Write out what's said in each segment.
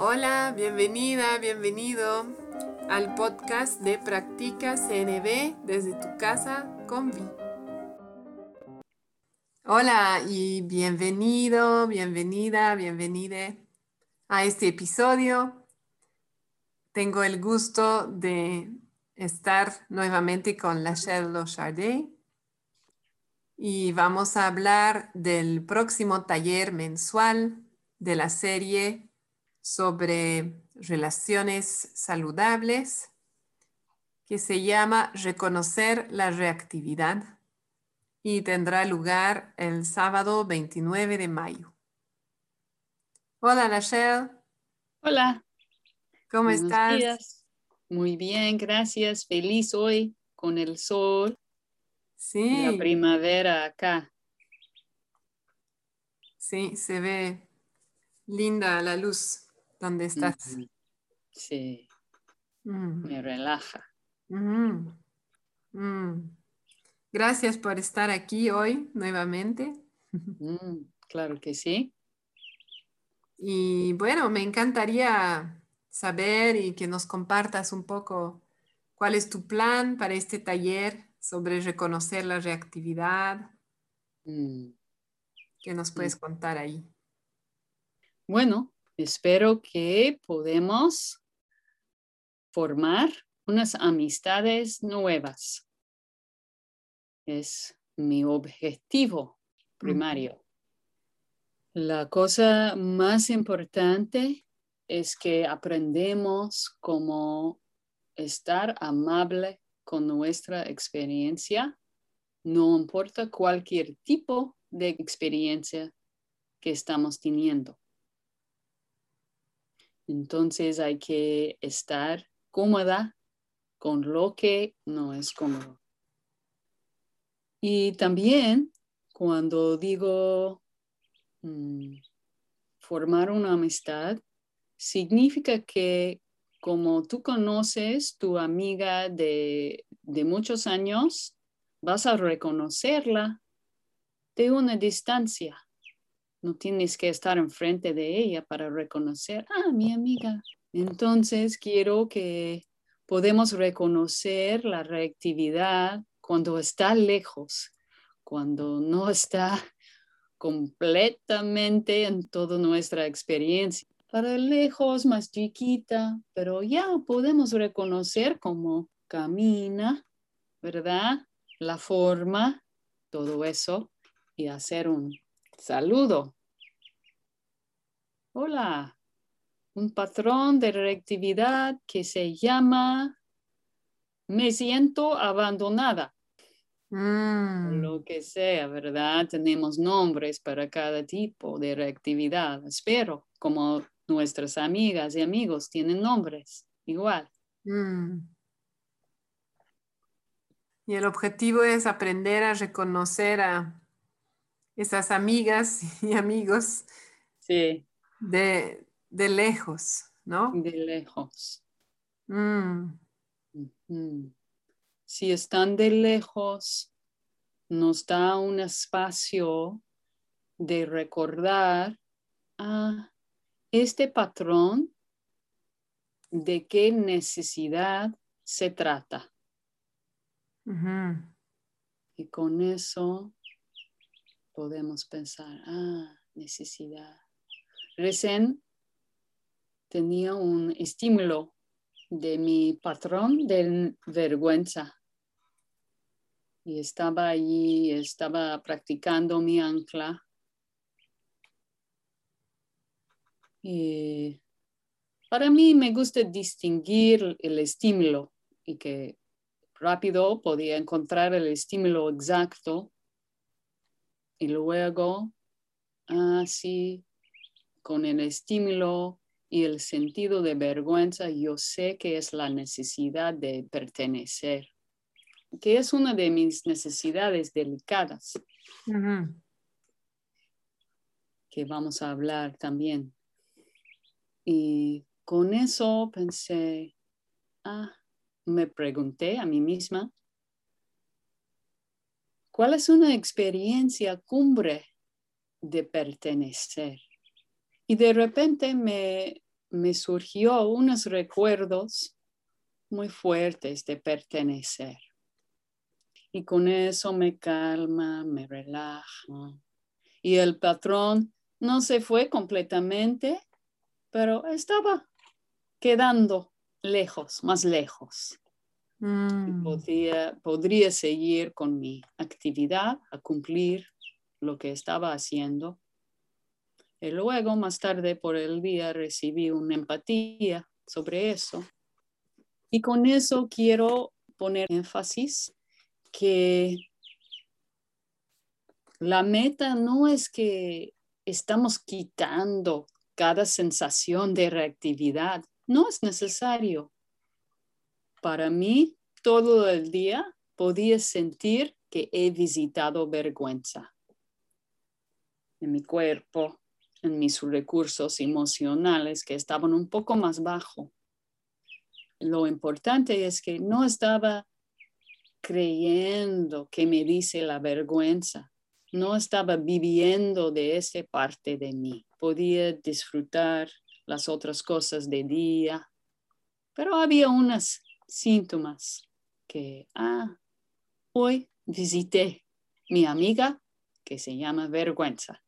Hola, bienvenida, bienvenido al podcast de Practica CNB desde tu casa con Vi. Hola y bienvenido, bienvenida, bienvenide a este episodio. Tengo el gusto de estar nuevamente con Lachelle Lochardet y vamos a hablar del próximo taller mensual de la serie sobre relaciones saludables que se llama Reconocer la reactividad y tendrá lugar el sábado 29 de mayo. Hola, Rachel. Hola. ¿Cómo estás? Muy bien, gracias. Feliz hoy con el sol Sí. La primavera acá. Sí, se ve linda la luz donde estás. Sí. Mm. Me relaja. Mm. Gracias por estar aquí hoy nuevamente. Mm, claro que sí. Y bueno, me encantaría saber y que nos compartas un poco cuál es tu plan para este taller sobre reconocer la reactividad. Mm. ¿Qué nos puedes Mm. contar ahí? Bueno, espero que podemos formar unas amistades nuevas. Es mi objetivo primario. La cosa más importante es que aprendemos cómo estar amable con nuestra experiencia, no importa cualquier tipo de experiencia que estamos teniendo. Entonces hay que estar cómoda con lo que no es cómodo. Y también cuando digo mm, formar una amistad, significa que como tú conoces tu amiga de, muchos años, vas a reconocerla de una distancia. No tienes que estar enfrente de ella para reconocer, ah, mi amiga. Entonces quiero que podemos reconocer la reactividad cuando está lejos, cuando no está completamente en toda nuestra experiencia para lejos, más chiquita, pero ya podemos reconocer cómo camina, ¿verdad? La forma, todo eso, y hacer un saludo. Hola, un patrón de reactividad que se llama me siento abandonada. Mm. Lo que sea, ¿verdad? Tenemos nombres para cada tipo de reactividad. Espero, como nuestras amigas y amigos tienen nombres igual. Mm. Y el objetivo es aprender a reconocer a esas amigas y amigos sí. de, lejos, ¿no? De lejos. Mm. Si están de lejos, nos da un espacio de recordar a este patrón de qué necesidad se trata. Y con eso podemos pensar, ah, necesidad. Recién tenía un estímulo de mi patrón de vergüenza. Y estaba allí, estaba practicando mi ancla Y para mí me gusta distinguir el estímulo y que rápido podía encontrar el estímulo exacto y luego así con el estímulo y el sentido de vergüenza yo sé que es la necesidad de pertenecer que es una de mis necesidades delicadas. Que vamos a hablar también. Y con eso pensé, ah, me pregunté a mí misma, ¿cuál es una experiencia cumbre de pertenecer? Y de repente me, me surgió unos recuerdos muy fuertes de pertenecer. Y con eso me calma, me relaja. Y el patrón no se fue completamente, pero estaba quedando lejos, más lejos. Mm. Podía, podría seguir con mi actividad, a cumplir lo que estaba haciendo. Y luego, más tarde por el día, recibí una empatía sobre eso. Y con eso quiero poner énfasis que la meta no es que estamos quitando cada sensación de reactividad. No es necesario. Para mí, todo el día podía sentir que he visitado vergüenza en mi cuerpo, en mis recursos emocionales que estaban un poco más bajo. Lo importante es que no estaba creyendo que me dice la vergüenza, no estaba viviendo de esa parte de mí. Podía disfrutar las otras cosas de día, pero había unos síntomas que, ah, hoy visité mi amiga que se llama vergüenza.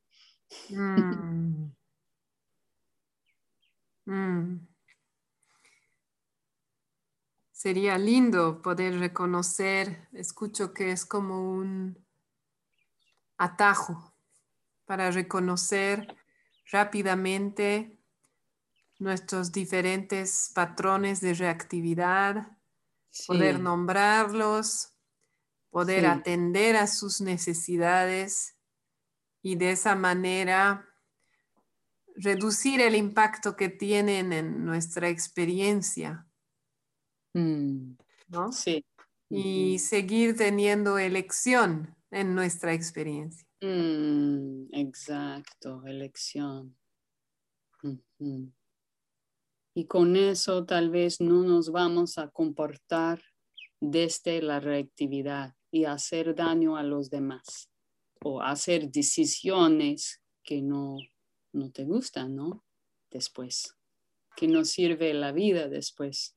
Mm. Mm. Sería lindo poder reconocer, escucho que es como un atajo para reconocer rápidamente nuestros diferentes patrones de reactividad, poder nombrarlos, poder atender a sus necesidades y de esa manera reducir el impacto que tienen en nuestra experiencia. Mm, ¿no? Sí. Y seguir teniendo elección en nuestra experiencia. Mm, exacto, elección. Y con eso tal vez no nos vamos a comportar desde la reactividad y hacer daño a los demás o hacer decisiones que no, no te gustan, ¿no? Después, que no sirve la vida después.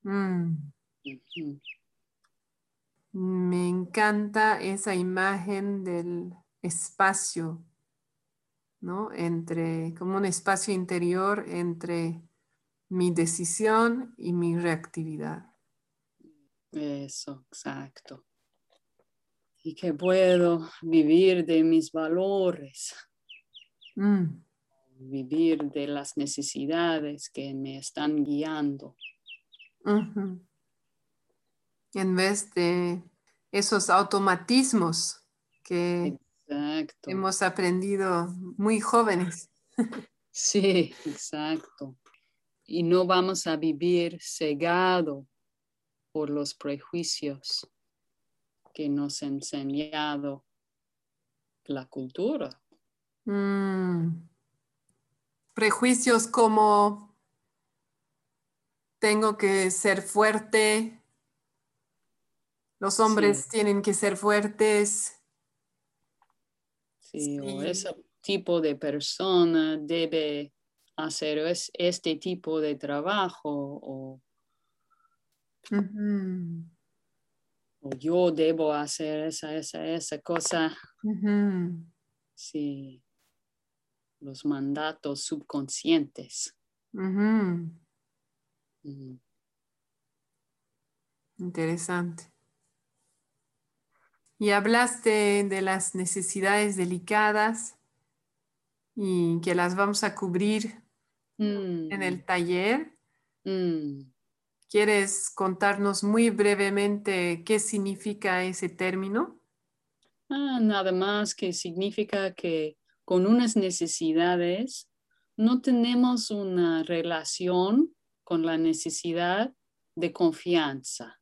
Mm. Me encanta esa imagen del espacio, ¿no? Entre, como un espacio interior entre mi decisión y mi reactividad. Eso, exacto. Y que puedo vivir de mis valores, Mm. vivir de las necesidades que me están guiando. En vez de esos automatismos que Exacto. hemos aprendido muy jóvenes. Sí, exacto. Y no vamos a vivir cegado por los prejuicios que nos ha enseñado la cultura. Mm. Prejuicios como tengo que ser fuerte, los hombres Sí. tienen que ser fuertes. Sí, o Sí. ese tipo de persona debe hacer es- este tipo de trabajo o, o yo debo hacer esa, esa, esa cosa. Sí, los mandatos subconscientes. Interesante. Y hablaste de las necesidades delicadas y que las vamos a cubrir en mm, el taller. mm. ¿Quieres contarnos muy brevemente qué significa ese término? Ah, nada más que significa que con unas necesidades no tenemos una relación con la necesidad de confianza.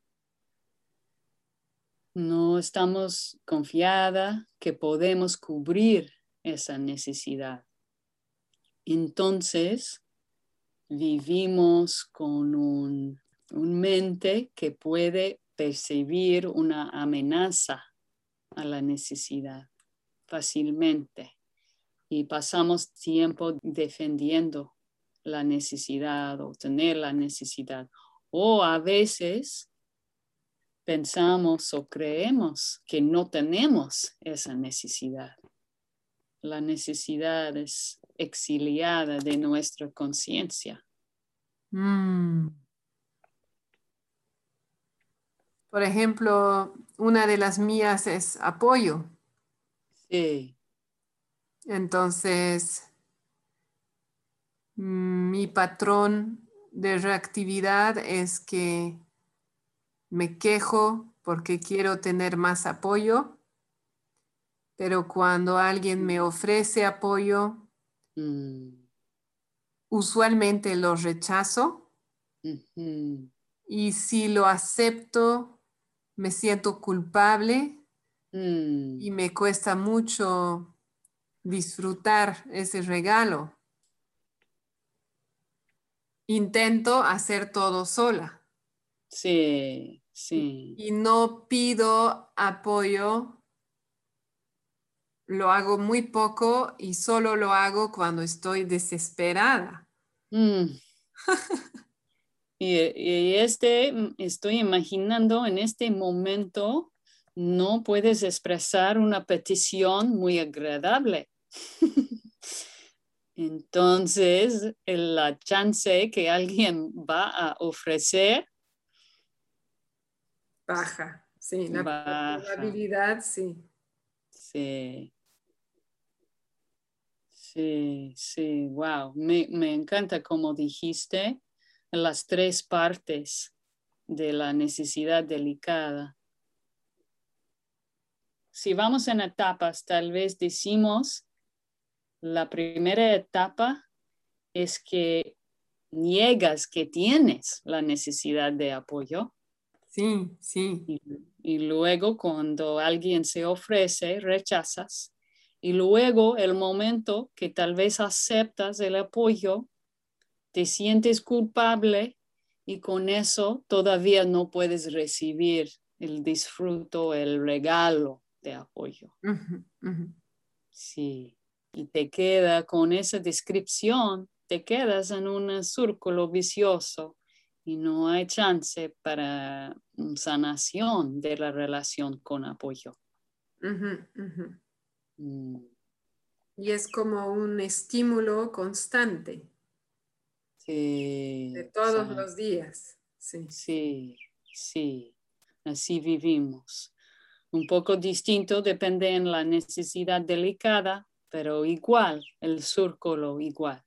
No estamos confiada que podemos cubrir esa necesidad. Entonces, vivimos con un, un mente que puede percibir una amenaza a la necesidad fácilmente y pasamos tiempo defendiendo la necesidad o tener la necesidad. O a veces pensamos o creemos que no tenemos esa necesidad. La necesidad es exiliada de nuestra conciencia. Mm. Por ejemplo, una de las mías es apoyo. Sí. Entonces, mi patrón de reactividad es que me quejo porque quiero tener más apoyo, pero cuando alguien me ofrece apoyo. Usualmente lo rechazo y si lo acepto, me siento culpable Mm. y me cuesta mucho disfrutar ese regalo. Intento hacer todo sola Sí, sí. y no pido apoyo. Lo hago muy poco y solo lo hago cuando estoy desesperada. Mm. Y, y este, mm, estoy imaginando en este momento, no puedes expresar una petición muy agradable. Entonces, la chance que alguien va a ofrecer, Baja, sí, la Baja. probabilidad, sí. sí. Sí, sí, wow. Me, me encanta como dijiste las tres partes de la necesidad delicada. Si vamos en etapas, tal vez decimos, la primera etapa es que niegas que tienes la necesidad de apoyo Sí, sí. y, y luego cuando alguien se ofrece, rechazas. Y luego el momento que tal vez aceptas el apoyo, te sientes culpable y con eso todavía no puedes recibir el disfruto, el regalo de apoyo. Sí. Y te queda con esa descripción, te quedas en un círculo vicioso y no hay chance para sanación de la relación con apoyo. Ujú. Mm, Y es como un estímulo constante Sí. de todos los días. Sí. Sí, sí, así vivimos. Un poco distinto, depende en la necesidad delicada, pero igual, el círculo igual.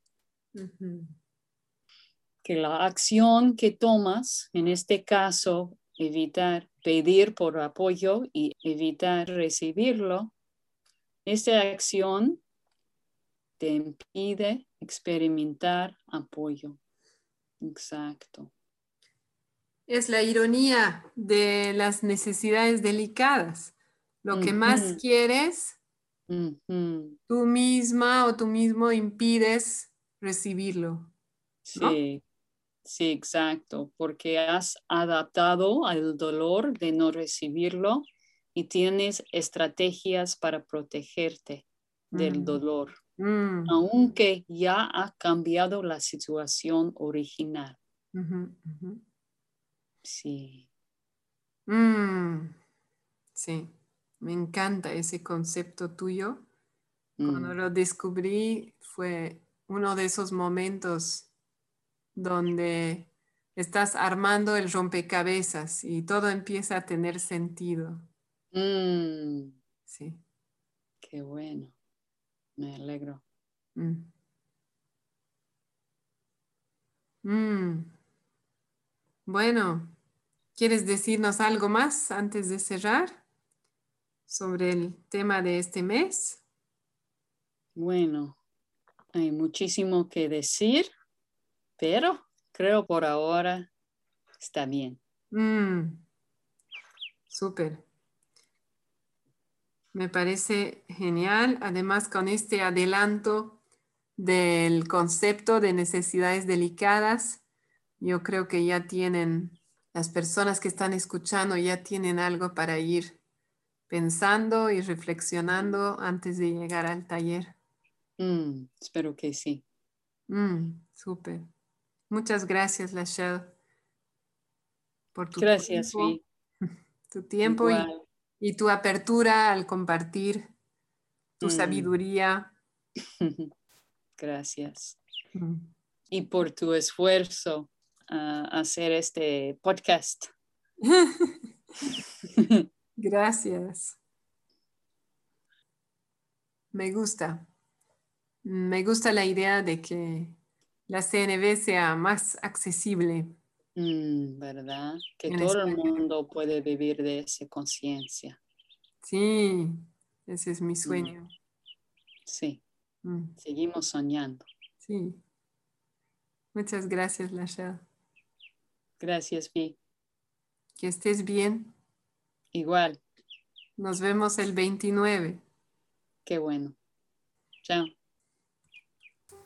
Que la acción que tomas, en este caso, evitar pedir por apoyo y evitar recibirlo, esta acción te impide experimentar apoyo. Exacto. Es la ironía de las necesidades delicadas. Lo que más quieres, tú misma o tú mismo impides recibirlo. ¿no? Sí, sí, exacto, porque has adaptado al dolor de no recibirlo y tienes estrategias para protegerte del Mm. dolor, Mm, aunque ya ha cambiado la situación original. Sí, Mm, Sí, me encanta ese concepto tuyo. Cuando lo descubrí fue uno de esos momentos donde estás armando el rompecabezas y todo empieza a tener sentido. Mm, Sí. qué bueno, me alegro. Mm. Mm. Bueno, ¿quieres decirnos algo más antes de cerrar sobre el tema de este mes? Bueno, hay muchísimo que decir, pero creo por ahora está bien. Mm, Súper. Me parece genial. Además, con este adelanto del concepto de necesidades delicadas, yo creo que ya tienen, las personas que están escuchando ya tienen algo para ir pensando y reflexionando antes de llegar al taller. Mm, espero que sí. Mm, Súper. Muchas gracias, Lachelle, por tu Gracias, tiempo, tu tiempo y, tu apertura al compartir tu mm. sabiduría. Gracias. Mm. Y por tu esfuerzo a hacer este podcast. Gracias. Me gusta. Me gusta la idea de que la CNV sea más accesible. Mm, ¿Verdad? Que todo el mundo puede vivir de esa conciencia. Sí, ese es mi mm. sueño. Sí, mm. seguimos soñando. Sí. Muchas gracias, Lasha. Gracias, Vi. Que estés bien. Igual. Nos vemos el 29. Qué bueno. Chao.